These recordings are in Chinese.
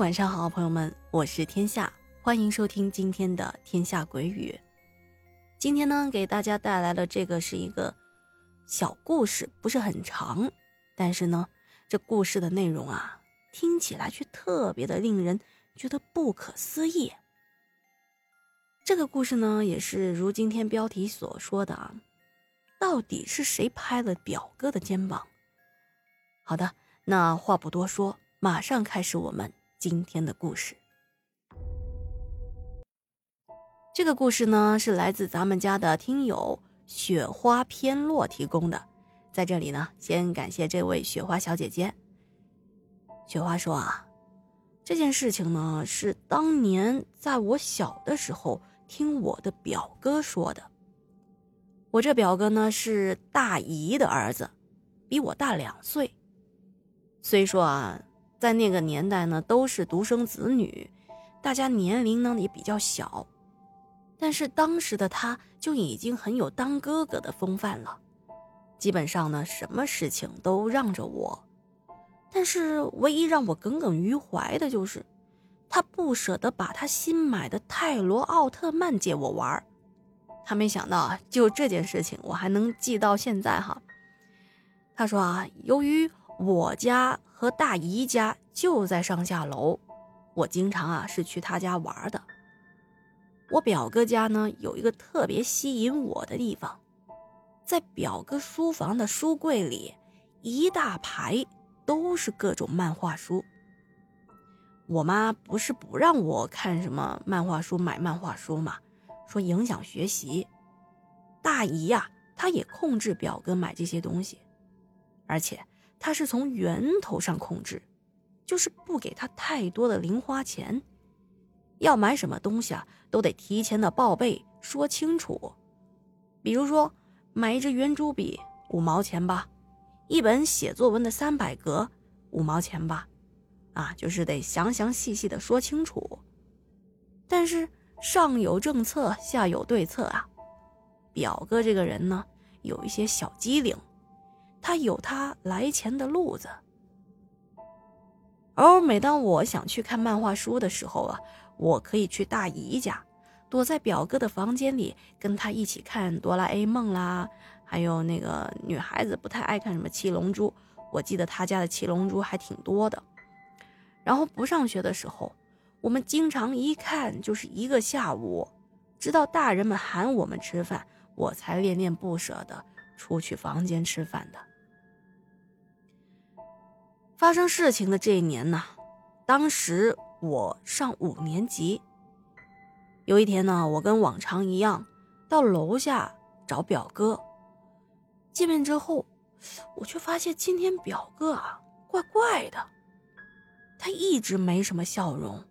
晚上好，朋友们，我是天下，欢迎收听今天的《天下鬼语》。今天呢，给大家带来的这个是一个小故事，不是很长，但是呢，这故事的内容啊，听起来却特别的令人觉得不可思议。这个故事呢，也是如今天标题所说的啊，到底是谁拍了表哥的肩膀？好的，那话不多说，马上开始我们今天的故事。这个故事呢，是来自咱们家的听友雪花偏落提供的，在这里呢，先感谢这位雪花小姐姐。雪花说啊，这件事情呢，是当年在我小的时候听我的表哥说的。我这表哥呢，是大姨的儿子，比我大两岁。虽说啊，在那个年代呢，都是独生子女，大家年龄呢也比较小。但是当时的他就已经很有当哥哥的风范了，基本上呢，什么事情都让着我。但是唯一让我耿耿于怀的就是，他不舍得把他新买的泰罗奥特曼借我玩他没想到啊，就这件事情我还能记到现在哈。他说啊，由于我家和大姨家就在上下楼，我经常啊是去他家玩的。我表哥家呢有一个特别吸引我的地方，在表哥书房的书柜里，一大排都是各种漫画书。我妈不是不让我看什么漫画书、买漫画书嘛，说影响学习。大姨呀，她也控制表哥买这些东西，而且他是从源头上控制，就是不给他太多的零花钱。要买什么东西啊，都得提前的报备说清楚。比如说，买一支圆珠笔五毛钱吧，一本写作文的三百格五毛钱吧，啊，就是得详详细细的说清楚。但是上有政策，下有对策啊。表哥这个人呢，有一些小机灵，他有他来钱的路子。而每当我想去看漫画书的时候啊。我可以去大姨家，躲在表哥的房间里，跟他一起看哆啦 A 梦啦，还有那个女孩子不太爱看什么七龙珠，我记得他家的七龙珠还挺多的。然后不上学的时候，我们经常一看就是一个下午，直到大人们喊我们吃饭，我才恋恋不舍的出去房间吃饭的。发生事情的这一年呢，当时。我上五年级。有一天呢，我跟往常一样到楼下找表哥。见面之后，我却发现今天表哥啊怪怪的，他一直没什么笑容。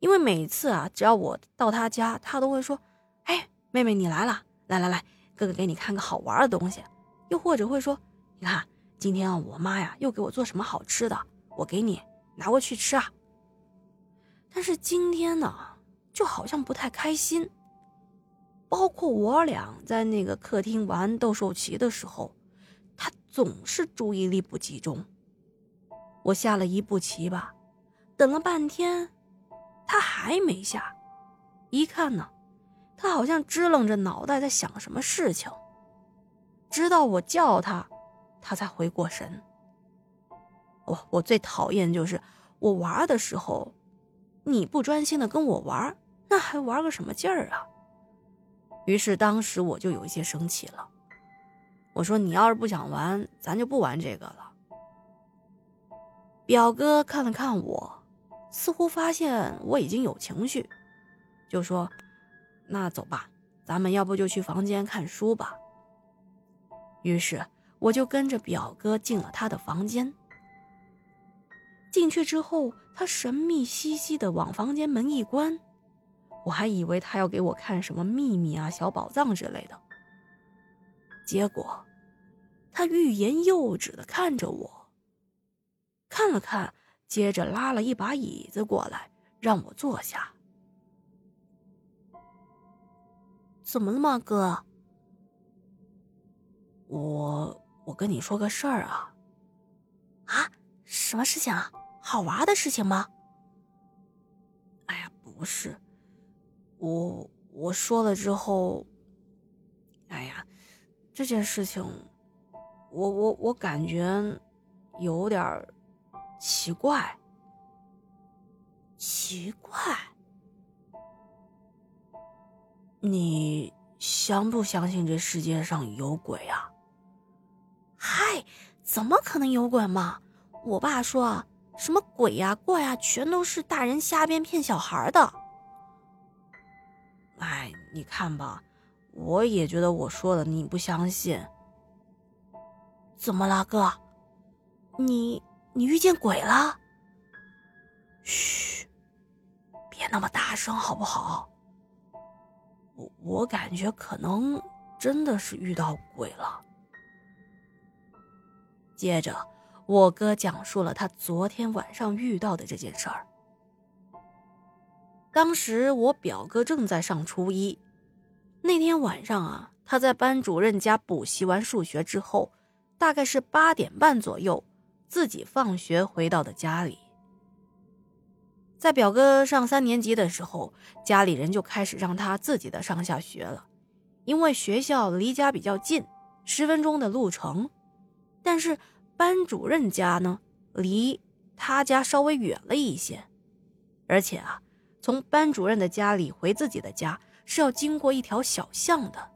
因为每次啊，只要我到他家，他都会说：“哎，妹妹你来了，来来来，哥哥给你看个好玩的东西。”又或者会说：“你看，今天啊，我妈呀又给我做什么好吃的，我给你拿过去吃啊。”但是今天呢，就好像不太开心。包括我俩在那个客厅玩斗兽棋的时候，他总是注意力不集中。我下了一步棋吧，等了半天，他还没下。一看呢，他好像支棱着脑袋在想什么事情。直到我叫他，他才回过神。我我最讨厌就是我玩的时候。你不专心的跟我玩，那还玩个什么劲儿啊？于是当时我就有一些生气了。我说：“你要是不想玩，咱就不玩这个了。”表哥看了看我，似乎发现我已经有情绪，就说：“那走吧，咱们要不就去房间看书吧。”于是我就跟着表哥进了他的房间。进去之后，他神秘兮兮的往房间门一关，我还以为他要给我看什么秘密啊、小宝藏之类的。结果，他欲言又止的看着我，看了看，接着拉了一把椅子过来，让我坐下。怎么了吗，哥？我我跟你说个事儿啊。啊，什么事情啊？好玩的事情吗？哎呀，不是，我我说了之后，哎呀，这件事情，我我我感觉有点奇怪。奇怪，你相不相信这世界上有鬼啊？嗨，怎么可能有鬼嘛？我爸说，什么鬼呀、怪呀，全都是大人瞎编骗小孩的。哎，你看吧，我也觉得我说的你不相信。怎么了，哥？你你遇见鬼了？嘘。别那么大声，好不好？我我感觉可能真的是遇到鬼了。接着，我哥讲述了他昨天晚上遇到的这件事儿。当时我表哥正在上初一，那天晚上啊，他在班主任家补习完数学之后，大概是八点半左右，自己放学回到的家里。在表哥上三年级的时候，家里人就开始让他自己的上下学了，因为学校离家比较近，十分钟的路程。但是班主任家呢，离他家稍微远了一些，而且啊，从班主任的家里回自己的家是要经过一条小巷的。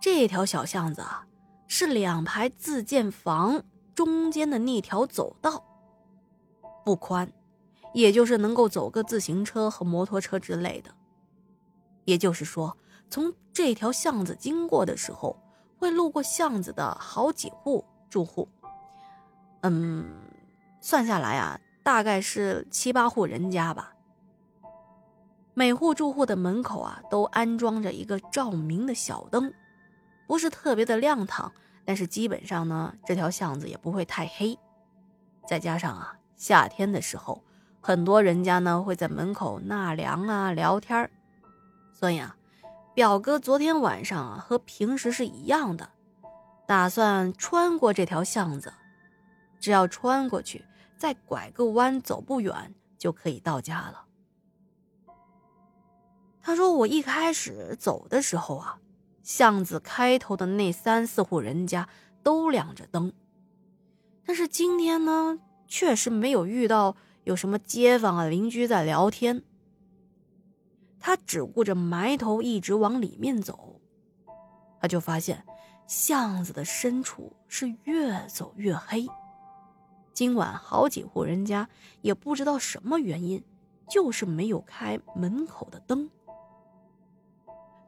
这条小巷子啊，是两排自建房中间的那条走道，不宽。也就是能够走个自行车和摩托车之类的，也就是说，从这条巷子经过的时候，会路过巷子的好几户住户。嗯，算下来啊，大概是七八户人家吧。每户住户的门口啊，都安装着一个照明的小灯，不是特别的亮堂，但是基本上呢，这条巷子也不会太黑。再加上啊，夏天的时候。很多人家呢会在门口纳凉啊、聊天所以啊，表哥昨天晚上啊和平时是一样的，打算穿过这条巷子，只要穿过去，再拐个弯，走不远就可以到家了。他说：“我一开始走的时候啊，巷子开头的那三四户人家都亮着灯，但是今天呢，确实没有遇到。”有什么街坊啊、邻居在聊天？他只顾着埋头一直往里面走，他就发现巷子的深处是越走越黑。今晚好几户人家也不知道什么原因，就是没有开门口的灯。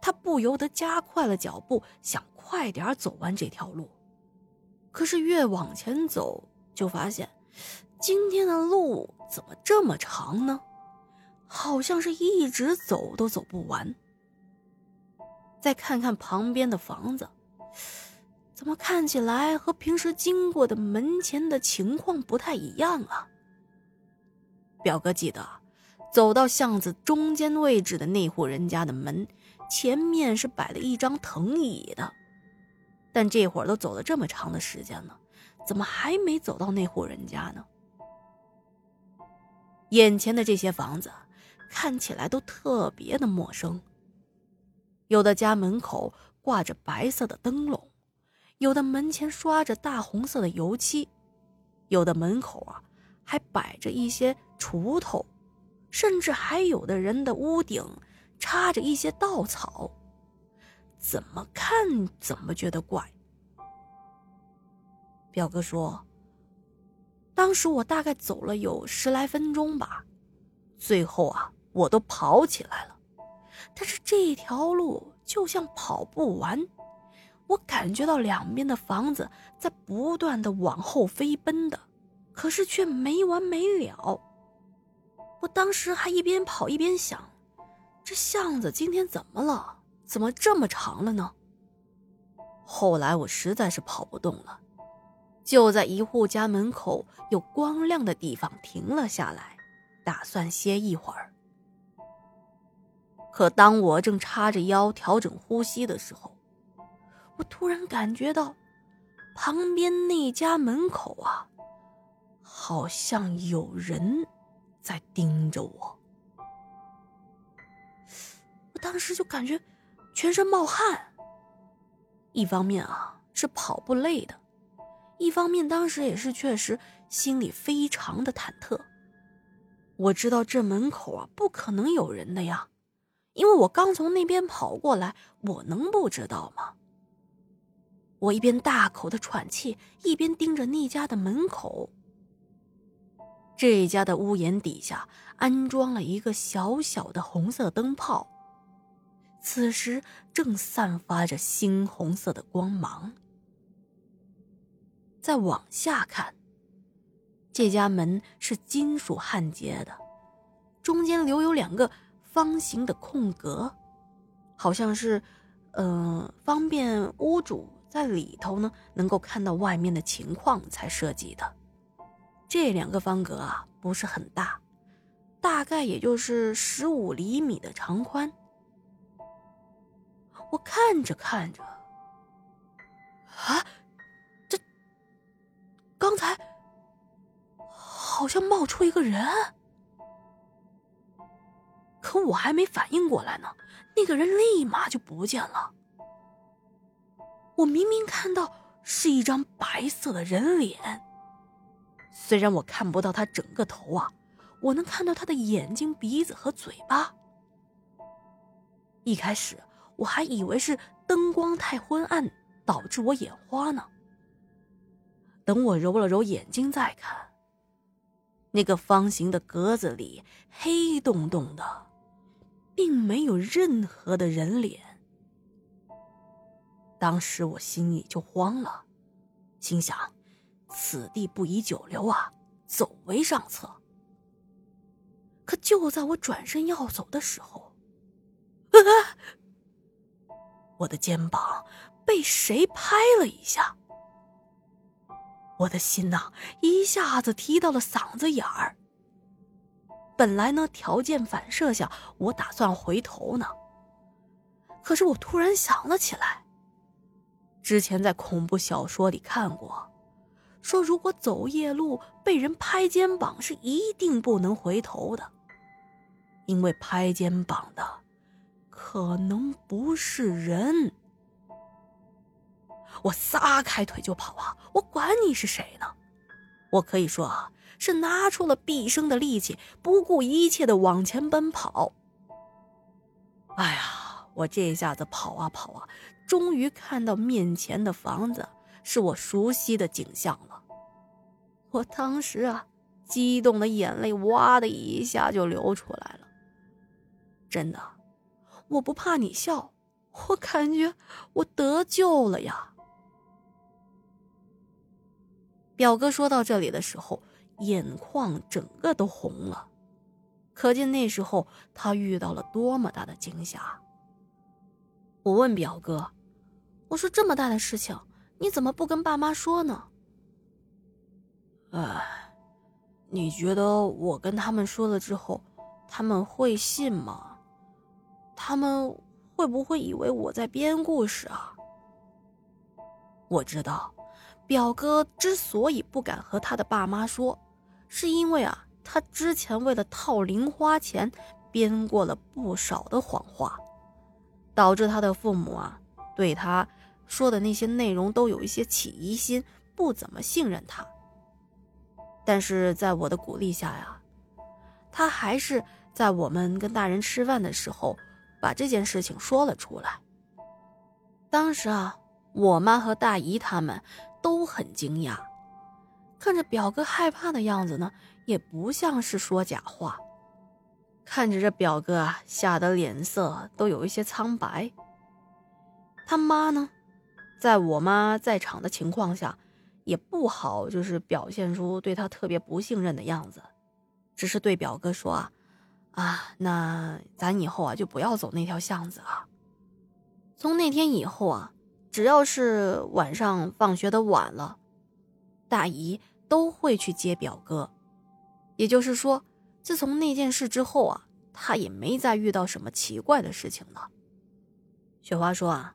他不由得加快了脚步，想快点走完这条路。可是越往前走，就发现。今天的路怎么这么长呢？好像是一直走都走不完。再看看旁边的房子，怎么看起来和平时经过的门前的情况不太一样啊？表哥记得，走到巷子中间位置的那户人家的门前面是摆了一张藤椅的，但这会儿都走了这么长的时间了，怎么还没走到那户人家呢？眼前的这些房子看起来都特别的陌生。有的家门口挂着白色的灯笼，有的门前刷着大红色的油漆，有的门口啊还摆着一些锄头，甚至还有的人的屋顶插着一些稻草。怎么看怎么觉得怪。表哥说。当时我大概走了有十来分钟吧，最后啊，我都跑起来了。但是这条路就像跑不完，我感觉到两边的房子在不断的往后飞奔的，可是却没完没了。我当时还一边跑一边想，这巷子今天怎么了？怎么这么长了呢？后来我实在是跑不动了。就在一户家门口有光亮的地方停了下来，打算歇一会儿。可当我正叉着腰调整呼吸的时候，我突然感觉到，旁边那家门口啊，好像有人在盯着我。我当时就感觉全身冒汗。一方面啊是跑步累的，一方面当时也是确实心里非常的忐忑。我知道这门口啊不可能有人的呀，因为我刚从那边跑过来，我能不知道吗？我一边大口的喘气，一边盯着那家的门口。这家的屋檐底下安装了一个小小的红色灯泡，此时正散发着猩红色的光芒。再往下看，这家门是金属焊接的，中间留有两个方形的空格，好像是，呃，方便屋主。在里头呢，能够看到外面的情况才设计的。这两个方格啊，不是很大，大概也就是十五厘米的长宽。我看着看着，啊，这刚才好像冒出一个人，我还没反应过来呢，那个人立马就不见了。我明明看到是一张白色的人脸，虽然我看不到他整个头啊，我能看到他的眼睛、鼻子和嘴巴。一开始我还以为是灯光太昏暗导致我眼花呢。等我揉了揉眼睛再看，那个方形的格子里黑洞洞的，并没有任何的人脸。当时我心里就慌了，心想：此地不宜久留啊，走为上策。可就在我转身要走的时候，啊！我的肩膀被谁拍了一下，我的心呐一下子提到了嗓子眼儿。本来呢，条件反射下我打算回头呢，可是我突然想了起来。之前在恐怖小说里看过，说如果走夜路被人拍肩膀，是一定不能回头的，因为拍肩膀的可能不是人。我撒开腿就跑啊！我管你是谁呢？我可以说啊，是拿出了毕生的力气，不顾一切的往前奔跑。哎呀，我这下子跑啊跑啊！终于看到面前的房子是我熟悉的景象了，我当时啊，激动的眼泪哇的一下就流出来了。真的，我不怕你笑，我感觉我得救了呀。表哥说到这里的时候，眼眶整个都红了，可见那时候他遇到了多么大的惊吓。我问表哥。我说这么大的事情，你怎么不跟爸妈说呢？哎，你觉得我跟他们说了之后，他们会信吗？他们会不会以为我在编故事啊？我知道，表哥之所以不敢和他的爸妈说，是因为啊，他之前为了套零花钱，编过了不少的谎话，导致他的父母啊对他。说的那些内容都有一些起疑心，不怎么信任他。但是在我的鼓励下呀，他还是在我们跟大人吃饭的时候，把这件事情说了出来。当时啊，我妈和大姨他们都很惊讶，看着表哥害怕的样子呢，也不像是说假话。看着这表哥啊，吓得脸色都有一些苍白。他妈呢？在我妈在场的情况下，也不好就是表现出对他特别不信任的样子，只是对表哥说啊，啊，那咱以后啊就不要走那条巷子了。从那天以后啊，只要是晚上放学的晚了，大姨都会去接表哥。也就是说，自从那件事之后啊，他也没再遇到什么奇怪的事情了。雪花说啊。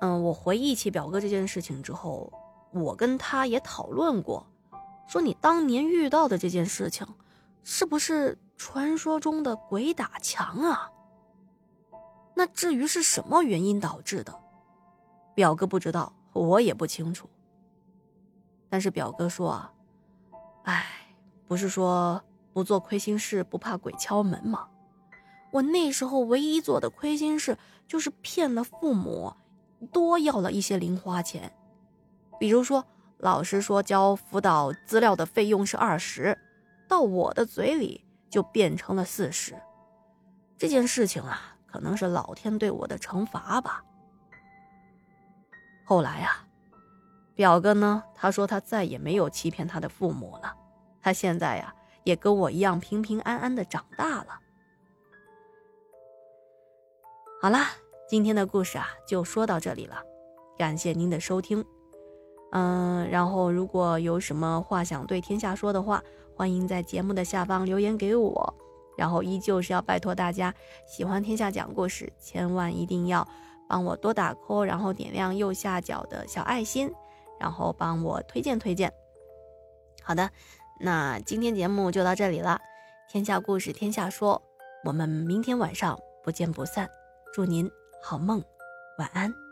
嗯，我回忆起表哥这件事情之后，我跟他也讨论过，说你当年遇到的这件事情，是不是传说中的鬼打墙啊？那至于是什么原因导致的，表哥不知道，我也不清楚。但是表哥说啊，哎，不是说不做亏心事不怕鬼敲门吗？我那时候唯一做的亏心事就是骗了父母，多要了一些零花钱，比如说。老师说交辅导资料的费用是二十，到我的嘴里就变成了四十。这件事情啊，可能是老天对我的惩罚吧。后来啊，表哥呢，他说他再也没有欺骗他的父母了，他现在呀，也跟我一样平平安安的长大了。好啦，今天的故事啊，就说到这里了，感谢您的收听。嗯，然后如果有什么话想对天下说的话，欢迎在节目的下方留言给我。然后依旧是要拜托大家，喜欢天下讲故事，千万一定要帮我多打 call，然后点亮右下角的小爱心，然后帮我推荐推荐。好的，那今天节目就到这里了，天下故事天下说，我们明天晚上不见不散。祝您好梦，晚安。